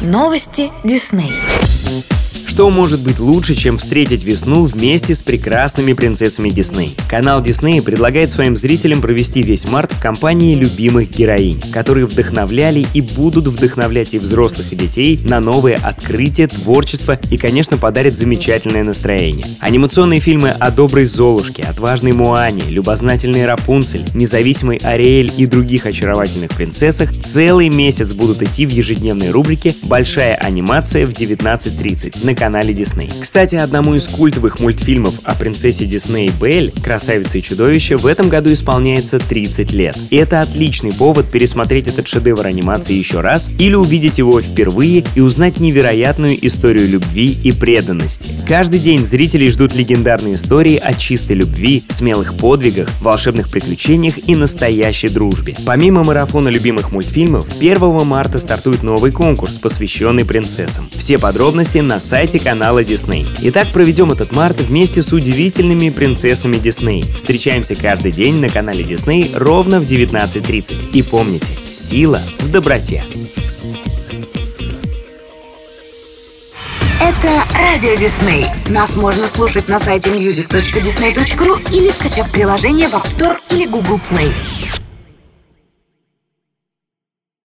Новости Дисней. Что может быть лучше, чем встретить весну вместе с прекрасными принцессами Дисней? Канал Дисней предлагает своим зрителям провести весь март в компании любимых героинь, которые вдохновляли и будут вдохновлять и взрослых, и детей на новые открытия, творчество и, конечно, подарят замечательное настроение. Анимационные фильмы о доброй Золушке, отважной Муане, любознательной Рапунцель, независимой Ариэль и других очаровательных принцессах целый месяц будут идти в ежедневной рубрике «Большая анимация» в 19.30 на канале Дисней. Кстати, одному из культовых мультфильмов о принцессе Дисней Белль, красавице и чудовище, в этом году исполняется 30 лет. И это отличный повод пересмотреть этот шедевр анимации еще раз или увидеть его впервые и узнать невероятную историю любви и преданности. Каждый день зрители ждут легендарные истории о чистой любви, смелых подвигах, волшебных приключениях и настоящей дружбе. Помимо марафона любимых мультфильмов, 1 марта стартует новый конкурс, посвященный принцессам. Все подробности на сайте сайте канала Disney. Итак, проведем этот март вместе с удивительными принцессами Disney. Встречаемся каждый день на канале Disney ровно в 19.30. И помните, сила в доброте. Это Радио Дисней. Нас можно слушать на сайте music.disney.ru или скачав приложение в App Store или Google Play.